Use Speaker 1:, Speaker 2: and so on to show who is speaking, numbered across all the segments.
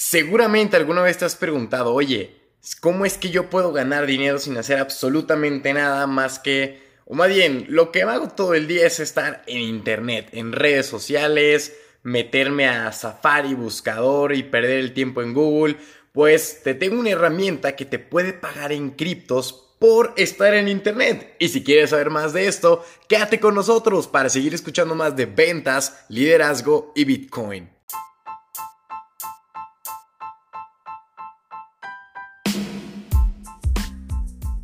Speaker 1: Seguramente alguna vez te has preguntado, oye, ¿cómo es que yo puedo ganar dinero sin hacer absolutamente nada más que, o más bien, lo que hago todo el día es estar en internet, en redes sociales, meterme a Safari, buscador y perder el tiempo en Google? Pues te tengo una herramienta que te puede pagar en criptos por estar en internet. Y si quieres saber más de esto, quédate con nosotros para seguir escuchando más de ventas, liderazgo y Bitcoin.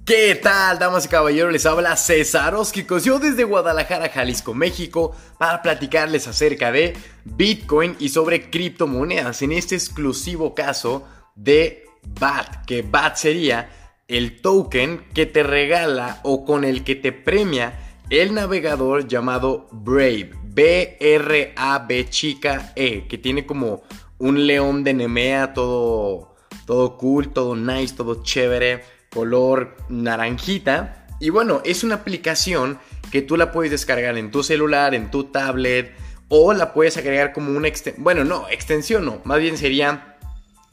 Speaker 1: ¿Qué tal, damas y caballeros? Les habla César Oskikos, yo desde Guadalajara, Jalisco, México, para platicarles acerca de Bitcoin y sobre criptomonedas, en este exclusivo caso de BAT, que BAT sería el token que te regala o con el que te premia el navegador llamado Brave, B-R-A-B chica E, que tiene como un león de Nemea, todo, todo cool, todo nice, todo chévere color naranjita. Y bueno, es una aplicación que tú la puedes descargar en tu celular, en tu tablet, o la puedes agregar como una extensión. Bueno, no, extensión no, más bien sería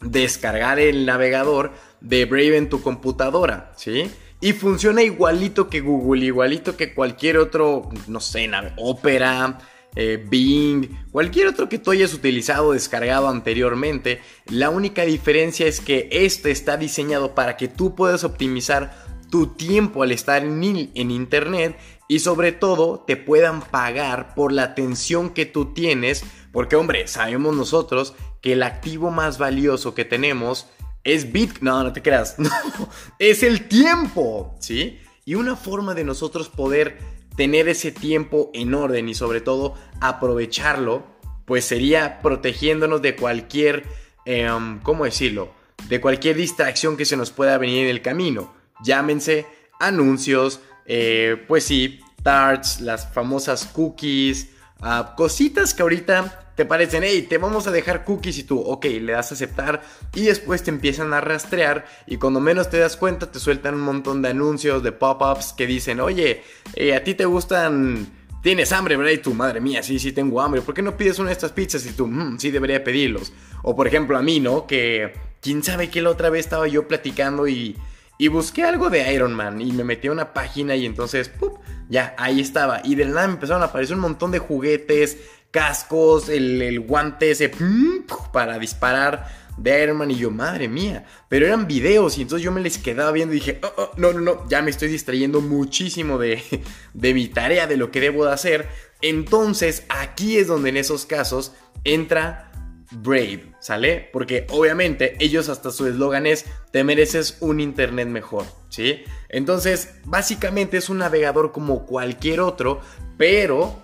Speaker 1: descargar el navegador de Brave en tu computadora, ¿sí? Y funciona igualito que Google, igualito que cualquier otro, no sé, Opera, eh, Bing, cualquier otro que tú hayas utilizado o descargado anteriormente. La única diferencia es que este está diseñado para que tú puedas optimizar tu tiempo al estar en, en internet y sobre todo te puedan pagar por la atención que tú tienes. Porque hombre, sabemos nosotros que el activo más valioso que tenemos es Bitcoin. No, no te creas. Es el tiempo. ¿Sí? Y una forma de nosotros poder tener ese tiempo en orden y sobre todo aprovecharlo, pues sería protegiéndonos de cualquier, em, ¿cómo decirlo? De cualquier distracción que se nos pueda venir en el camino. Llámense anuncios, eh, pues sí, tarts, las famosas cookies, ah, cositas que ahorita te parecen, hey, te vamos a dejar cookies y tú, ok, le das a aceptar y después te empiezan a rastrear y cuando menos te das cuenta te sueltan un montón de anuncios, de pop-ups que dicen, oye, eh, a ti te gustan... Tienes hambre, ¿verdad? Y tú, madre mía, sí, sí tengo hambre. ¿Por qué no pides una de estas pizzas? Y tú, mmm, sí debería pedirlos. O por ejemplo a mí, ¿no? Que quién sabe que la otra vez estaba yo platicando y, y busqué algo de Iron Man y me metí a una página y entonces, ¡pup! ya, ahí estaba. Y de nada me empezaron a aparecer un montón de juguetes, cascos, el, guante ese para disparar de Iron Man y yo, madre mía, pero eran videos y entonces yo me les quedaba viendo y dije, oh, oh, no, no, no, ya me estoy distrayendo muchísimo de, de mi tarea, de lo que debo de hacer. Entonces aquí es donde en esos casos entra Brave, ¿sale? Porque obviamente ellos hasta su eslogan es, te mereces un Internet mejor, ¿sí? Entonces, básicamente es un navegador como cualquier otro, pero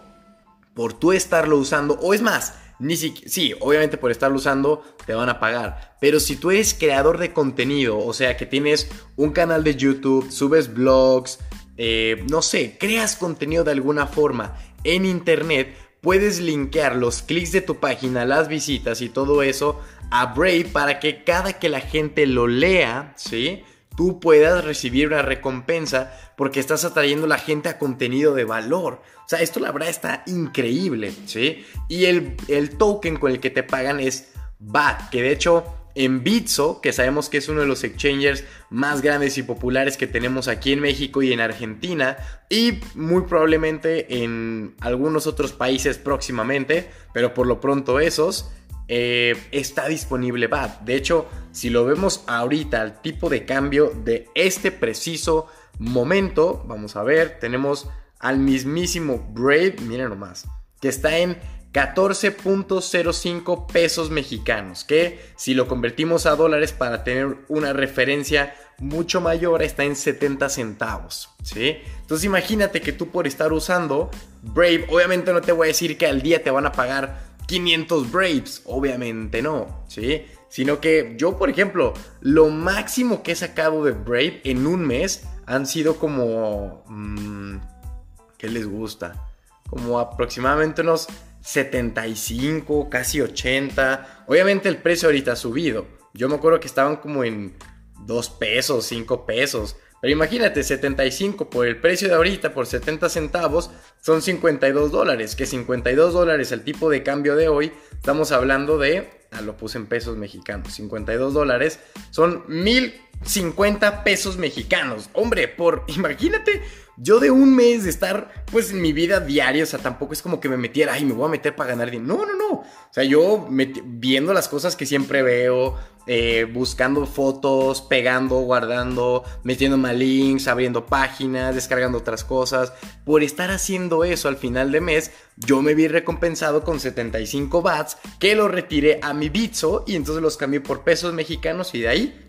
Speaker 1: por tú estarlo usando, o es más, ni siquiera, sí, obviamente por estarlo usando te van a pagar, pero si tú eres creador de contenido, o sea que tienes un canal de YouTube, subes blogs, eh, no sé, creas contenido de alguna forma en internet, puedes linkear los clics de tu página, las visitas y todo eso a Brave para que cada que la gente lo lea, ¿sí? tú puedas recibir una recompensa porque estás atrayendo a la gente a contenido de valor. O sea, esto la verdad está increíble, ¿sí? Y el, el token con el que te pagan es BAT, que de hecho en Bitso, que sabemos que es uno de los exchangers más grandes y populares que tenemos aquí en México y en Argentina, y muy probablemente en algunos otros países próximamente, pero por lo pronto esos, eh, está disponible BAT. De hecho, si lo vemos ahorita, el tipo de cambio de este preciso momento, vamos a ver, tenemos al mismísimo Brave, miren nomás, que está en 14.05 pesos mexicanos, que si lo convertimos a dólares para tener una referencia mucho mayor está en 70 centavos, ¿sí? Entonces imagínate que tú por estar usando Brave, obviamente no te voy a decir que al día te van a pagar 500 Braves, obviamente no, ¿sí? Sino que yo, por ejemplo, lo máximo que he sacado de Brave en un mes han sido como... Mmm, ¿Qué les gusta? Como aproximadamente unos 75, casi 80. Obviamente el precio ahorita ha subido. Yo me acuerdo que estaban como en 2 pesos, 5 pesos. Pero imagínate, 75 por el precio de ahorita, por 70 centavos, son 52 dólares. Que 52 dólares el tipo de cambio de hoy, estamos hablando de ah, lo puse en pesos mexicanos, 52 dólares, son 1050 pesos mexicanos. Hombre, por, imagínate, yo de un mes de estar pues en mi vida diaria, o sea, tampoco es como que me metiera, ay, me voy a meter para ganar dinero. No, no, no. O sea, yo viendo las cosas que siempre veo, eh, buscando fotos, pegando, guardando, metiéndome links, abriendo páginas, descargando otras cosas. Por estar haciendo eso al final de mes, yo me vi recompensado con 75 bats que lo retiré a mi Bitso y entonces los cambié por pesos mexicanos y de ahí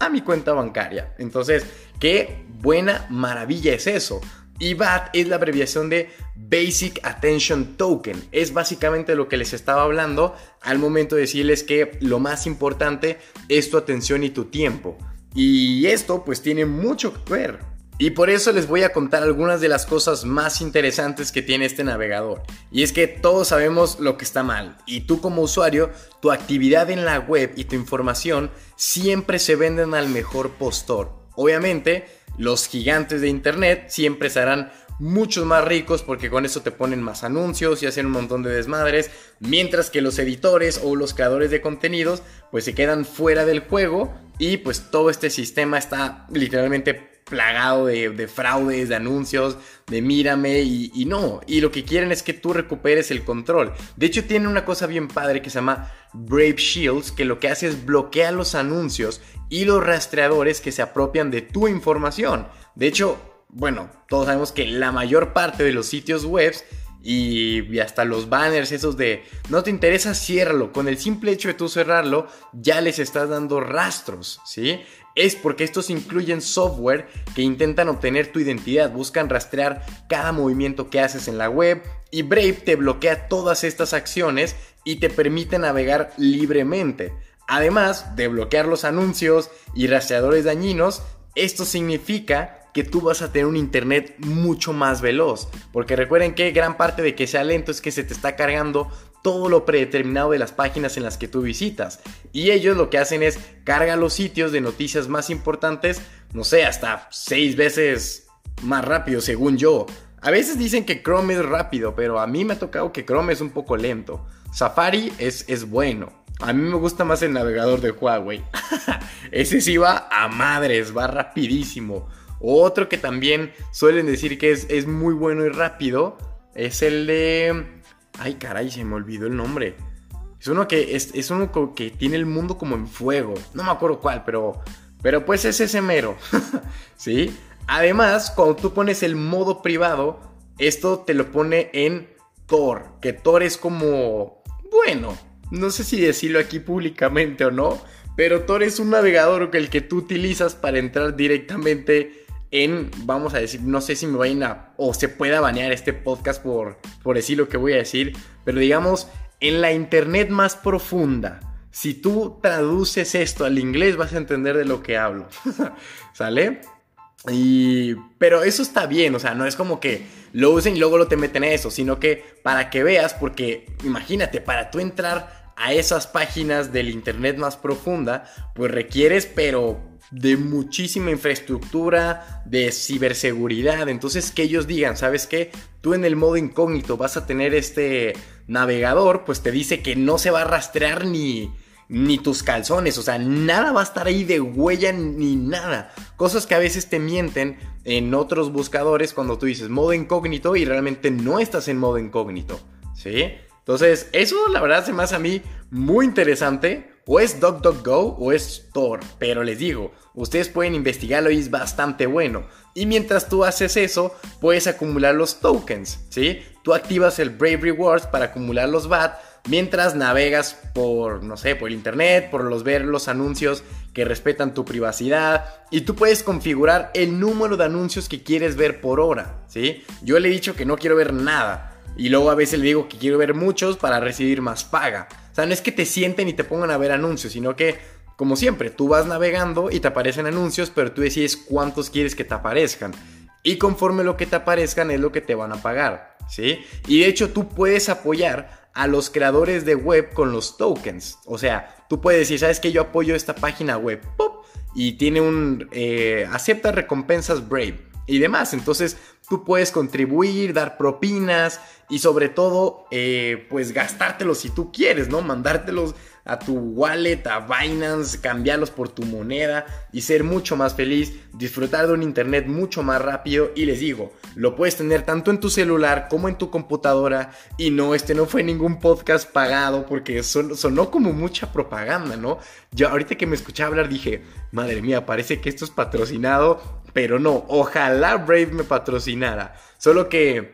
Speaker 1: a mi cuenta bancaria. Entonces, qué buena maravilla es eso. Y BAT es la abreviación de Basic Attention Token. Es básicamente lo que les estaba hablando al momento de decirles que lo más importante es tu atención y tu tiempo. Y esto pues tiene mucho que ver. Y por eso les voy a contar algunas de las cosas más interesantes que tiene este navegador. Y es que todos sabemos lo que está mal. Y tú como usuario, tu actividad en la web y tu información siempre se venden al mejor postor. Obviamente, los gigantes de Internet siempre serán muchos más ricos porque con eso te ponen más anuncios y hacen un montón de desmadres, mientras que los editores o los creadores de contenidos pues se quedan fuera del juego y pues todo este sistema está literalmente plagado de, fraudes, de anuncios, de mírame y, no. Y lo que quieren es que tú recuperes el control. De hecho, tiene una cosa bien padre que se llama Brave Shields, que lo que hace es bloquear los anuncios y los rastreadores que se apropian de tu información. De hecho, bueno, todos sabemos que la mayor parte de los sitios web y, hasta los banners esos de no te interesa, ciérralo. Con el simple hecho de tú cerrarlo, ya les estás dando rastros, ¿sí? Es porque estos incluyen software que intentan obtener tu identidad, buscan rastrear cada movimiento que haces en la web y Brave te bloquea todas estas acciones y te permite navegar libremente. Además de bloquear los anuncios y rastreadores dañinos, esto significa que tú vas a tener un internet mucho más veloz. Porque recuerden que gran parte de que sea lento es que se te está cargando todo lo predeterminado de las páginas en las que tú visitas. Y ellos lo que hacen es cargar los sitios de noticias más importantes, no sé, hasta seis veces más rápido según yo. A veces dicen que Chrome es rápido, pero a mí me ha tocado que Chrome es un poco lento. Safari es, es bueno. A mí me gusta más el navegador de Huawei. Ese sí va a madres, va rapidísimo. Otro que también suelen decir que es, muy bueno y rápido es el de... Ay, caray, se me olvidó el nombre. Es uno que, es, uno que tiene el mundo como en fuego. No me acuerdo cuál, pero... Pero pues es ese mero. ¿Sí? Además, cuando tú pones el modo privado, esto te lo pone en Tor. Que Tor es como... Bueno, no sé si decirlo aquí públicamente o no. Pero Tor es un navegador que el que tú utilizas para entrar directamente en, vamos a decir, no sé si me vayan a, o se pueda banear este podcast por, por decir lo que voy a decir, pero digamos, en la internet más profunda, si tú traduces esto al inglés vas a entender de lo que hablo, ¿sale? Y, pero eso está bien, o sea, no es como que lo usen y luego lo te meten a eso, sino que para que veas, porque imagínate, para tú entrar a esas páginas del internet más profunda, pues requieres, pero de muchísima infraestructura, de ciberseguridad. Entonces que ellos digan, ¿sabes qué? Tú en el modo incógnito vas a tener este navegador, pues te dice que no se va a rastrear ni, ni tus calzones, o sea, nada va a estar ahí de huella ni nada. Cosas que a veces te mienten en otros buscadores cuando tú dices modo incógnito y realmente no estás en modo incógnito, ¿sí? Entonces, eso la verdad se me hace a mí muy interesante o es DuckDuckGo o es Tor, pero les digo, ustedes pueden investigarlo y es bastante bueno. Y mientras tú haces eso, puedes acumular los tokens, ¿sí? Tú activas el Brave Rewards para acumular los BAT mientras navegas por, no sé, por internet, por los ver los anuncios que respetan tu privacidad y tú puedes configurar el número de anuncios que quieres ver por hora, ¿sí? Yo le he dicho que no quiero ver nada y luego a veces le digo que quiero ver muchos para recibir más paga. O sea, no es que te sienten y te pongan a ver anuncios, sino que, como siempre, tú vas navegando y te aparecen anuncios, pero tú decides cuántos quieres que te aparezcan. Y conforme lo que te aparezcan es lo que te van a pagar, ¿sí? Y de hecho tú puedes apoyar a los creadores de web con los tokens. O sea, tú puedes decir, ¿sabes que Yo apoyo esta página web. ¡Pop! Y tiene un... Eh, acepta recompensas Brave y demás. Entonces tú puedes contribuir, dar propinas y sobre todo, eh, pues gastártelos si tú quieres, ¿no? Mandártelos a tu wallet, a Binance, cambiarlos por tu moneda y ser mucho más feliz, disfrutar de un internet mucho más rápido y les digo, lo puedes tener tanto en tu celular como en tu computadora y no, este no fue ningún podcast pagado porque sonó como mucha propaganda, ¿no? Yo ahorita que me escuché hablar dije, madre mía, parece que esto es patrocinado, pero no, ojalá Brave me patrocinara, solo que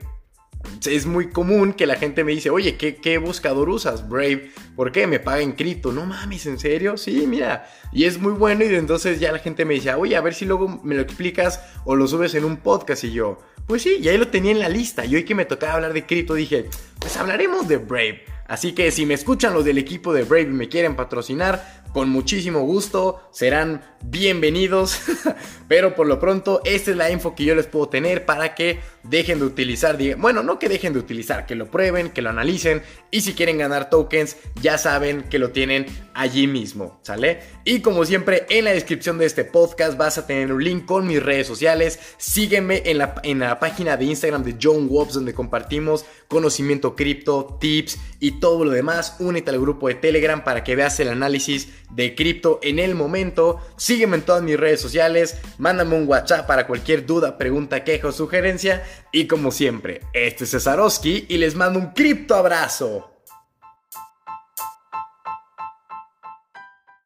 Speaker 1: es muy común que la gente me dice, oye, ¿qué, buscador usas? Brave. ¿Por qué? Me paga en cripto. No mames, ¿en serio? Sí, mira. Y es muy bueno y entonces ya la gente me dice, oye, a ver si luego me lo explicas o lo subes en un podcast y yo, pues sí, ya ahí lo tenía en la lista. Y hoy que me tocaba hablar de cripto dije, pues hablaremos de Brave. Así que si me escuchan los del equipo de Brave y me quieren patrocinar, con muchísimo gusto, serán bienvenidos. Pero por lo pronto, esta es la info que yo les puedo tener para que dejen de utilizar, bueno, no que dejen de utilizar, que lo prueben, que lo analicen y si quieren ganar tokens, ya saben que lo tienen allí mismo, ¿sale? Y como siempre, en la descripción de este podcast vas a tener un link con mis redes sociales. Sígueme en la, en la página de Instagram de John Wobbs donde compartimos conocimiento cripto, tips y todo lo demás. Únete al grupo de Telegram para que veas el análisis de cripto en el momento. Sígueme en todas mis redes sociales, mándame un WhatsApp para cualquier duda, pregunta, queja o sugerencia. Y como siempre, este es Cesarowski y les mando un cripto abrazo.